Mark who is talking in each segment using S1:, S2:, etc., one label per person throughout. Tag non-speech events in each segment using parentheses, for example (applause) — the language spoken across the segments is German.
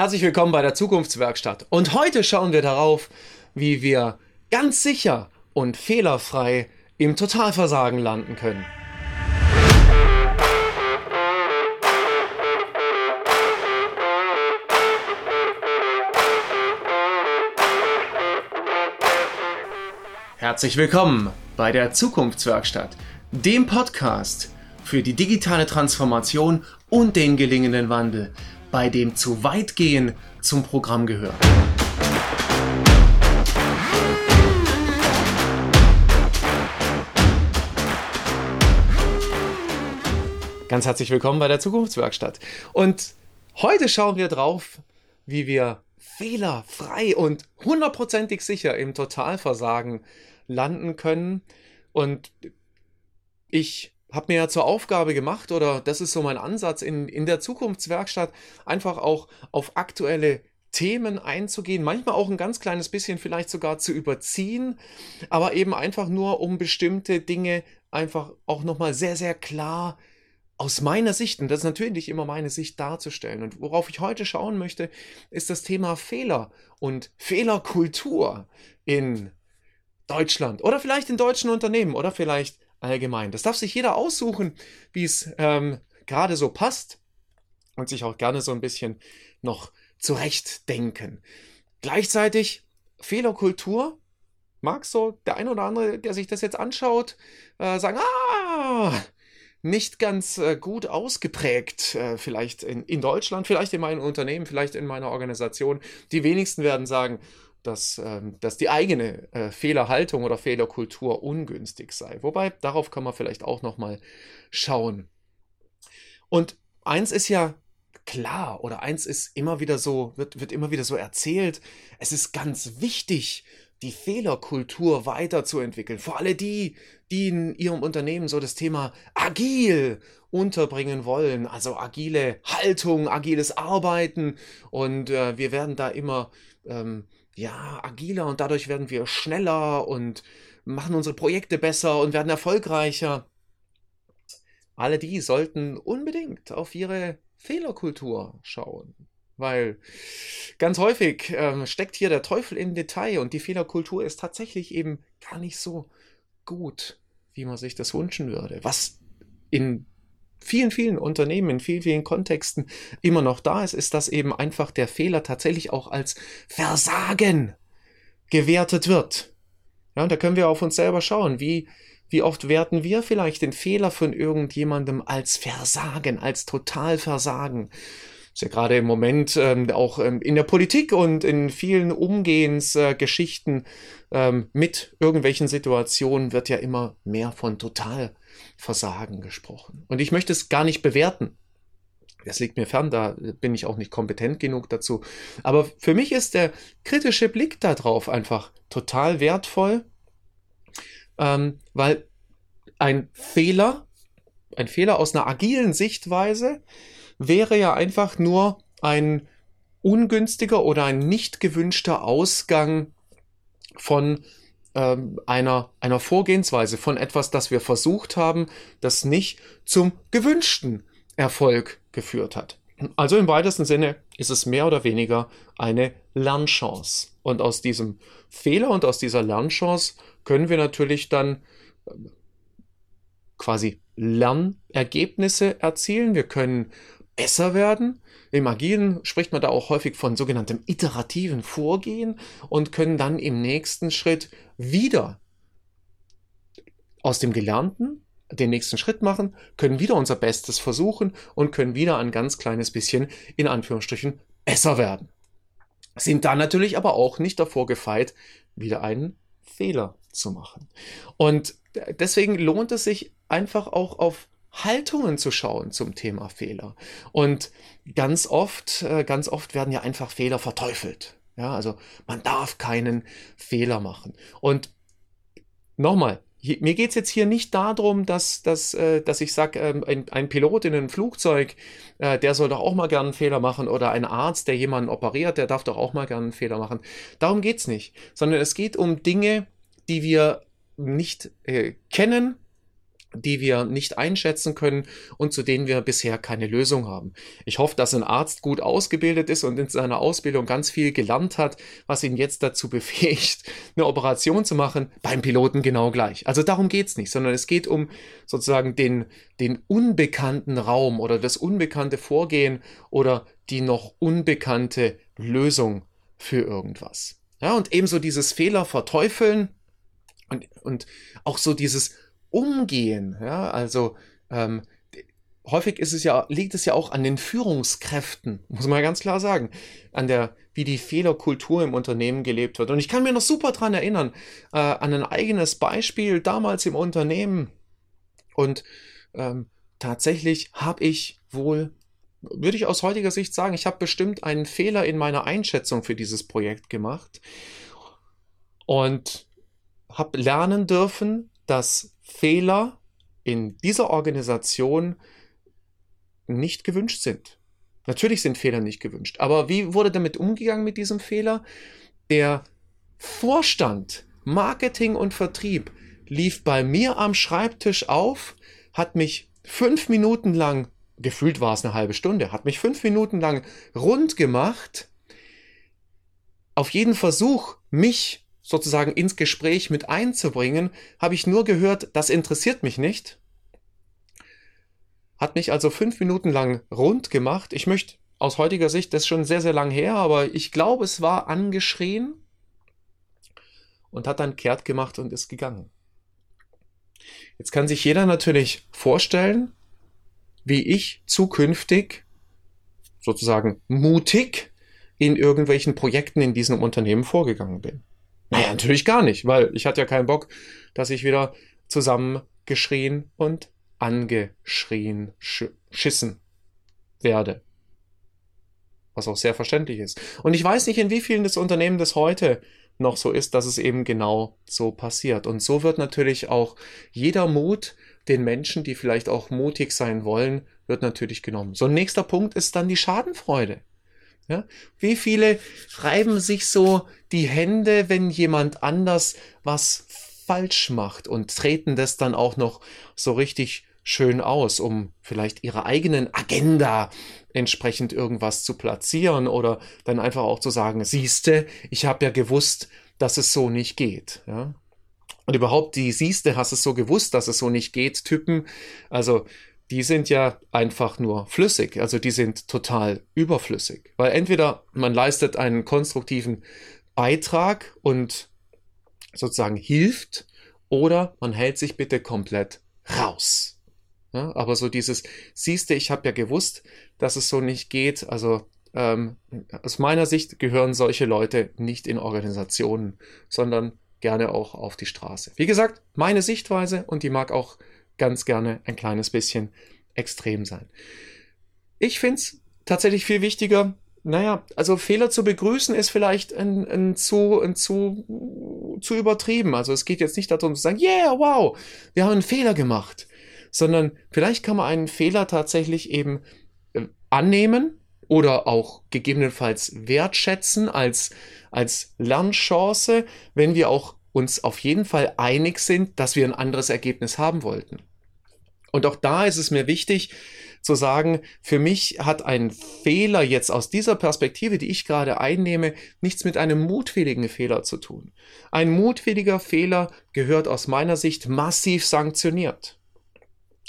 S1: Herzlich willkommen bei der Zukunftswerkstatt. Und heute schauen wir darauf, wie wir ganz sicher und fehlerfrei im Totalversagen landen können. Herzlich willkommen bei der Zukunftswerkstatt, dem Podcast für die digitale Transformation und den gelingenden Wandel bei dem zu weit gehen zum Programm gehört. Ganz herzlich willkommen bei der Zukunftswerkstatt. Und heute schauen wir drauf, wie wir fehlerfrei und hundertprozentig sicher im Totalversagen landen können. Und ich habe mir ja zur Aufgabe gemacht, oder das ist so mein Ansatz in, in der Zukunftswerkstatt, einfach auch auf aktuelle Themen einzugehen, manchmal auch ein ganz kleines bisschen vielleicht sogar zu überziehen, aber eben einfach nur, um bestimmte Dinge einfach auch nochmal sehr, sehr klar aus meiner Sicht, und das ist natürlich immer meine Sicht darzustellen. Und worauf ich heute schauen möchte, ist das Thema Fehler und Fehlerkultur in Deutschland oder vielleicht in deutschen Unternehmen oder vielleicht allgemein. Das darf sich jeder aussuchen, wie es ähm, gerade so passt und sich auch gerne so ein bisschen noch zurechtdenken. Gleichzeitig Fehlerkultur. Mag so der ein oder andere, der sich das jetzt anschaut, äh, sagen, ah, nicht ganz äh, gut ausgeprägt, äh, vielleicht in, in Deutschland, vielleicht in meinem Unternehmen, vielleicht in meiner Organisation. Die wenigsten werden sagen, dass, ähm, dass die eigene äh, Fehlerhaltung oder Fehlerkultur ungünstig sei. Wobei, darauf kann man vielleicht auch nochmal schauen. Und eins ist ja klar oder eins ist immer wieder so, wird, wird immer wieder so erzählt, es ist ganz wichtig, die Fehlerkultur weiterzuentwickeln. Vor alle die, die in ihrem Unternehmen so das Thema agil unterbringen wollen, also agile Haltung, agiles Arbeiten und äh, wir werden da immer ähm, ja, agiler und dadurch werden wir schneller und machen unsere Projekte besser und werden erfolgreicher. Alle die sollten unbedingt auf ihre Fehlerkultur schauen. Weil ganz häufig ähm, steckt hier der Teufel im Detail und die Fehlerkultur ist tatsächlich eben gar nicht so gut, wie man sich das wünschen würde. Was in vielen, vielen Unternehmen, in vielen, vielen Kontexten immer noch da ist, ist, dass eben einfach der Fehler tatsächlich auch als Versagen gewertet wird. Ja, und da können wir auf uns selber schauen, wie, wie oft werten wir vielleicht den Fehler von irgendjemandem als Versagen, als Totalversagen. Ist ja gerade im Moment ähm, auch ähm, in der Politik und in vielen Umgehensgeschichten äh, ähm, mit irgendwelchen Situationen wird ja immer mehr von Totalversagen gesprochen. Und ich möchte es gar nicht bewerten. Das liegt mir fern, da bin ich auch nicht kompetent genug dazu. Aber für mich ist der kritische Blick darauf einfach total wertvoll, ähm, weil ein Fehler, ein Fehler aus einer agilen Sichtweise, wäre ja einfach nur ein ungünstiger oder ein nicht gewünschter Ausgang von ähm, einer, einer Vorgehensweise, von etwas, das wir versucht haben, das nicht zum gewünschten Erfolg geführt hat. Also im weitesten Sinne ist es mehr oder weniger eine Lernchance. Und aus diesem Fehler und aus dieser Lernchance können wir natürlich dann ähm, quasi Lernergebnisse erzielen. Wir können besser werden. Im Agilen spricht man da auch häufig von sogenanntem iterativen Vorgehen und können dann im nächsten Schritt wieder aus dem Gelernten den nächsten Schritt machen, können wieder unser Bestes versuchen und können wieder ein ganz kleines bisschen in Anführungsstrichen besser werden. Sind dann natürlich aber auch nicht davor gefeit, wieder einen Fehler zu machen. Und deswegen lohnt es sich einfach auch auf Haltungen zu schauen zum Thema Fehler. Und ganz oft, äh, ganz oft werden ja einfach Fehler verteufelt. Ja, also man darf keinen Fehler machen. Und nochmal, mir geht es jetzt hier nicht darum, dass, dass, äh, dass ich sage, ähm, ein, ein, Pilot in einem Flugzeug, äh, der soll doch auch mal gerne einen Fehler machen oder ein Arzt, der jemanden operiert, der darf doch auch mal gerne einen Fehler machen. Darum geht es nicht, sondern es geht um Dinge, die wir nicht äh, kennen, die wir nicht einschätzen können und zu denen wir bisher keine Lösung haben. Ich hoffe, dass ein Arzt gut ausgebildet ist und in seiner Ausbildung ganz viel gelernt hat, was ihn jetzt dazu (laughs) befähigt, eine Operation zu machen, beim Piloten genau gleich. Also darum geht's nicht, sondern es geht um sozusagen den, den unbekannten Raum oder das unbekannte Vorgehen oder die noch unbekannte Lösung für irgendwas. Ja, und ebenso dieses Fehler verteufeln und, und auch so dieses umgehen. Ja, also ähm, häufig ist es ja, liegt es ja auch an den Führungskräften, muss man ganz klar sagen, an der, wie die Fehlerkultur im Unternehmen gelebt wird. Und ich kann mir noch super dran erinnern, äh, an ein eigenes Beispiel damals im Unternehmen. Und ähm, tatsächlich habe ich wohl, würde ich aus heutiger Sicht sagen, ich habe bestimmt einen Fehler in meiner Einschätzung für dieses Projekt gemacht. Und habe lernen dürfen, dass Fehler in dieser Organisation nicht gewünscht sind. Natürlich sind Fehler nicht gewünscht, aber wie wurde damit umgegangen mit diesem Fehler? Der Vorstand, Marketing und Vertrieb lief bei mir am Schreibtisch auf, hat mich fünf Minuten lang, gefühlt war es eine halbe Stunde, hat mich fünf Minuten lang rund gemacht. Auf jeden Versuch, mich sozusagen ins Gespräch mit einzubringen, habe ich nur gehört, das interessiert mich nicht. Hat mich also fünf Minuten lang rund gemacht. Ich möchte aus heutiger Sicht, das ist schon sehr, sehr lang her, aber ich glaube, es war angeschrien und hat dann kehrt gemacht und ist gegangen. Jetzt kann sich jeder natürlich vorstellen, wie ich zukünftig sozusagen mutig in irgendwelchen Projekten in diesem Unternehmen vorgegangen bin. Naja, natürlich gar nicht, weil ich hatte ja keinen Bock, dass ich wieder zusammengeschrien und angeschrien, sch schissen werde. Was auch sehr verständlich ist. Und ich weiß nicht, in wie vielen das Unternehmen das heute noch so ist, dass es eben genau so passiert. Und so wird natürlich auch jeder Mut den Menschen, die vielleicht auch mutig sein wollen, wird natürlich genommen. So ein nächster Punkt ist dann die Schadenfreude. Ja? Wie viele reiben sich so die Hände, wenn jemand anders was falsch macht und treten das dann auch noch so richtig schön aus, um vielleicht ihrer eigenen Agenda entsprechend irgendwas zu platzieren oder dann einfach auch zu sagen, siehste, ich habe ja gewusst, dass es so nicht geht. Ja? Und überhaupt die siehste, hast es so gewusst, dass es so nicht geht, Typen. Also die sind ja einfach nur flüssig, also die sind total überflüssig, weil entweder man leistet einen konstruktiven Beitrag und sozusagen hilft oder man hält sich bitte komplett raus. Ja, aber so dieses, siehste, ich habe ja gewusst, dass es so nicht geht. Also ähm, aus meiner Sicht gehören solche Leute nicht in Organisationen, sondern gerne auch auf die Straße. Wie gesagt, meine Sichtweise und die mag auch ganz gerne ein kleines bisschen extrem sein. Ich finde es tatsächlich viel wichtiger, naja, also Fehler zu begrüßen ist vielleicht ein, ein zu, ein zu, zu übertrieben. Also es geht jetzt nicht darum zu sagen, yeah, wow, wir haben einen Fehler gemacht, sondern vielleicht kann man einen Fehler tatsächlich eben äh, annehmen oder auch gegebenenfalls wertschätzen als, als Lernchance, wenn wir auch uns auf jeden Fall einig sind, dass wir ein anderes Ergebnis haben wollten. Und auch da ist es mir wichtig zu sagen, für mich hat ein Fehler jetzt aus dieser Perspektive, die ich gerade einnehme, nichts mit einem mutwilligen Fehler zu tun. Ein mutwilliger Fehler gehört aus meiner Sicht massiv sanktioniert.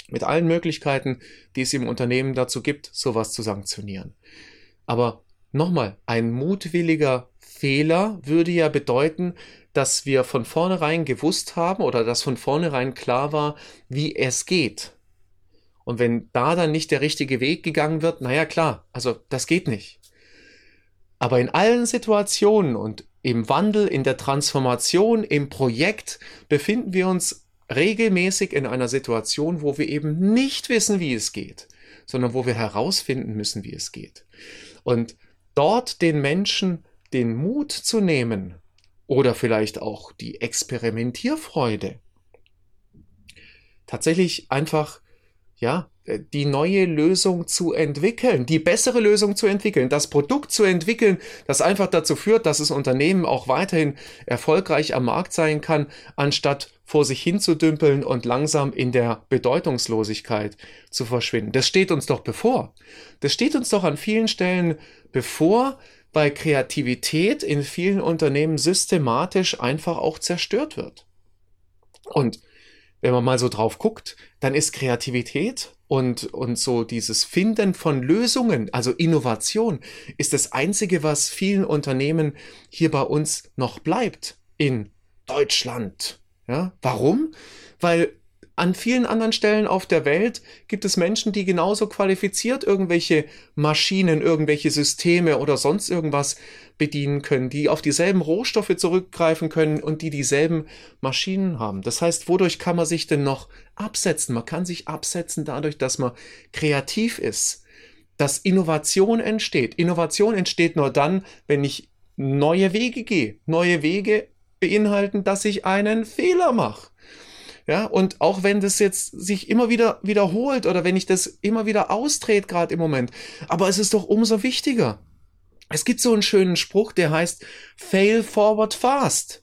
S1: Mit allen Möglichkeiten, die es im Unternehmen dazu gibt, sowas zu sanktionieren. Aber nochmal, ein mutwilliger Fehler würde ja bedeuten, dass wir von vornherein gewusst haben oder dass von vornherein klar war, wie es geht. Und wenn da dann nicht der richtige Weg gegangen wird, naja klar, also das geht nicht. Aber in allen Situationen und im Wandel, in der Transformation, im Projekt befinden wir uns regelmäßig in einer Situation, wo wir eben nicht wissen, wie es geht, sondern wo wir herausfinden müssen, wie es geht. Und dort den Menschen den Mut zu nehmen oder vielleicht auch die Experimentierfreude, tatsächlich einfach ja, äh, die neue Lösung zu entwickeln, die bessere Lösung zu entwickeln, das Produkt zu entwickeln, das einfach dazu führt, dass das Unternehmen auch weiterhin erfolgreich am Markt sein kann, anstatt vor sich hinzudümpeln und langsam in der Bedeutungslosigkeit zu verschwinden. Das steht uns doch bevor. Das steht uns doch an vielen Stellen bevor, weil Kreativität in vielen Unternehmen systematisch einfach auch zerstört wird. Und wenn man mal so drauf guckt, dann ist Kreativität und, und so dieses Finden von Lösungen, also Innovation, ist das Einzige, was vielen Unternehmen hier bei uns noch bleibt in Deutschland. Ja, warum? Weil an vielen anderen Stellen auf der Welt gibt es Menschen, die genauso qualifiziert irgendwelche Maschinen, irgendwelche Systeme oder sonst irgendwas bedienen können, die auf dieselben Rohstoffe zurückgreifen können und die dieselben Maschinen haben. Das heißt, wodurch kann man sich denn noch absetzen? Man kann sich absetzen dadurch, dass man kreativ ist, dass Innovation entsteht. Innovation entsteht nur dann, wenn ich neue Wege gehe. Neue Wege beinhalten, dass ich einen Fehler mache. Ja, und auch wenn das jetzt sich immer wieder wiederholt oder wenn ich das immer wieder austrete, gerade im Moment, aber es ist doch umso wichtiger. Es gibt so einen schönen Spruch, der heißt Fail forward fast.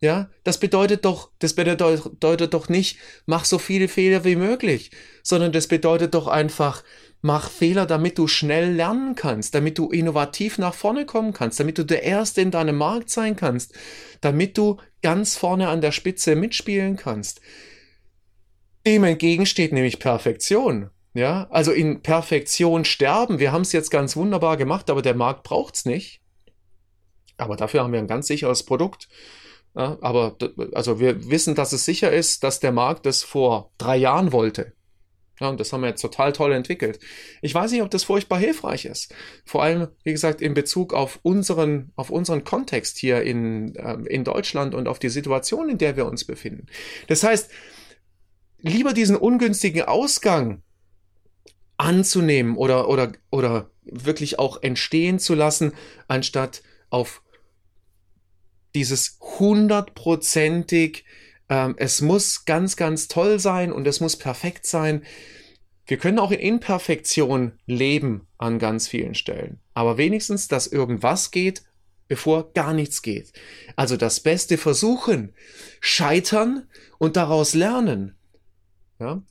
S1: Ja, das bedeutet doch, das bedeutet doch nicht, mach so viele Fehler wie möglich, sondern das bedeutet doch einfach, mach Fehler, damit du schnell lernen kannst, damit du innovativ nach vorne kommen kannst, damit du der Erste in deinem Markt sein kannst, damit du ganz vorne an der Spitze mitspielen kannst. Dem entgegen steht nämlich Perfektion. Ja, also in Perfektion sterben. Wir haben es jetzt ganz wunderbar gemacht, aber der Markt braucht es nicht. Aber dafür haben wir ein ganz sicheres Produkt. Ja, aber also wir wissen, dass es sicher ist, dass der Markt es vor drei Jahren wollte. Ja, und das haben wir jetzt total toll entwickelt. Ich weiß nicht, ob das furchtbar hilfreich ist. Vor allem, wie gesagt, in Bezug auf unseren, auf unseren Kontext hier in, äh, in Deutschland und auf die Situation, in der wir uns befinden. Das heißt, lieber diesen ungünstigen Ausgang anzunehmen oder, oder, oder wirklich auch entstehen zu lassen, anstatt auf dieses hundertprozentig ähm, es muss ganz, ganz toll sein und es muss perfekt sein. Wir können auch in Imperfektion leben an ganz vielen Stellen. Aber wenigstens, dass irgendwas geht, bevor gar nichts geht. Also das Beste versuchen, scheitern und daraus lernen. Ja?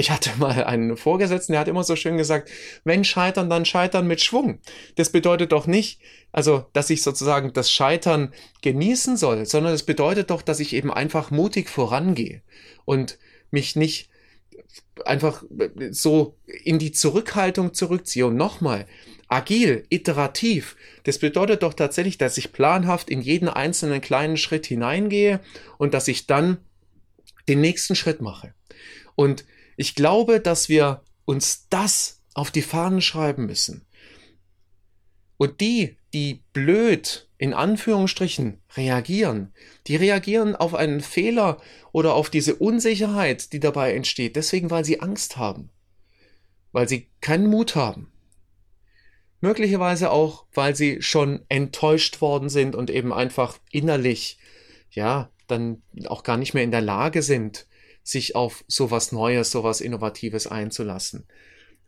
S1: Ich hatte mal einen Vorgesetzten, der hat immer so schön gesagt, wenn scheitern, dann scheitern mit Schwung. Das bedeutet doch nicht, also, dass ich sozusagen das Scheitern genießen soll, sondern es bedeutet doch, dass ich eben einfach mutig vorangehe und mich nicht einfach so in die Zurückhaltung zurückziehe. Und nochmal, agil, iterativ, das bedeutet doch tatsächlich, dass ich planhaft in jeden einzelnen kleinen Schritt hineingehe und dass ich dann den nächsten Schritt mache. Und ich glaube, dass wir uns das auf die Fahnen schreiben müssen. Und die, die blöd in Anführungsstrichen reagieren, die reagieren auf einen Fehler oder auf diese Unsicherheit, die dabei entsteht, deswegen weil sie Angst haben, weil sie keinen Mut haben. Möglicherweise auch, weil sie schon enttäuscht worden sind und eben einfach innerlich, ja, dann auch gar nicht mehr in der Lage sind, sich auf sowas Neues, sowas Innovatives einzulassen.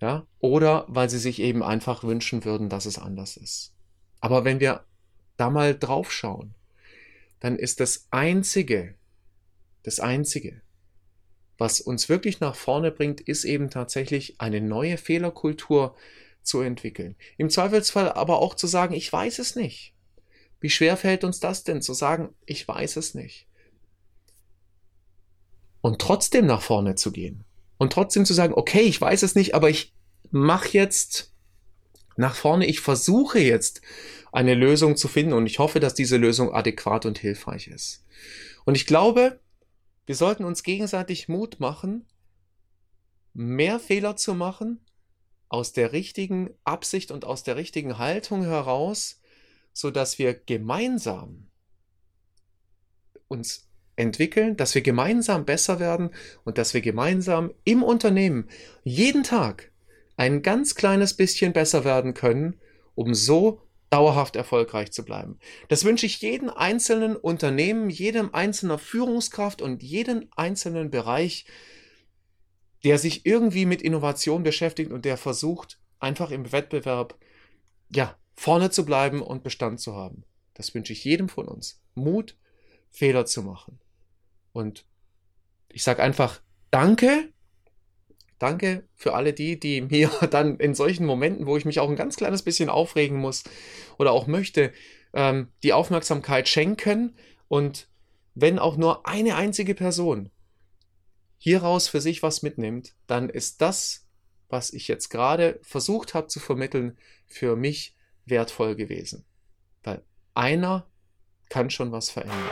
S1: Ja? Oder weil sie sich eben einfach wünschen würden, dass es anders ist. Aber wenn wir da mal drauf schauen, dann ist das Einzige, das Einzige, was uns wirklich nach vorne bringt, ist eben tatsächlich eine neue Fehlerkultur zu entwickeln. Im Zweifelsfall aber auch zu sagen, ich weiß es nicht. Wie schwer fällt uns das denn zu sagen, ich weiß es nicht? Und trotzdem nach vorne zu gehen und trotzdem zu sagen, okay, ich weiß es nicht, aber ich mache jetzt nach vorne, ich versuche jetzt eine Lösung zu finden und ich hoffe, dass diese Lösung adäquat und hilfreich ist. Und ich glaube, wir sollten uns gegenseitig Mut machen, mehr Fehler zu machen, aus der richtigen Absicht und aus der richtigen Haltung heraus, so dass wir gemeinsam uns entwickeln, dass wir gemeinsam besser werden und dass wir gemeinsam im Unternehmen jeden Tag ein ganz kleines bisschen besser werden können, um so dauerhaft erfolgreich zu bleiben. Das wünsche ich jedem einzelnen Unternehmen, jedem einzelnen Führungskraft und jedem einzelnen Bereich der sich irgendwie mit Innovation beschäftigt und der versucht, einfach im Wettbewerb, ja, vorne zu bleiben und Bestand zu haben. Das wünsche ich jedem von uns. Mut, Fehler zu machen. Und ich sage einfach Danke. Danke für alle die, die (laughs) mir dann in solchen Momenten, wo ich mich auch ein ganz kleines bisschen aufregen muss oder auch möchte, ähm, die Aufmerksamkeit schenken. Und wenn auch nur eine einzige Person hieraus für sich was mitnimmt, dann ist das, was ich jetzt gerade versucht habe zu vermitteln, für mich wertvoll gewesen. Weil einer kann schon was verändern.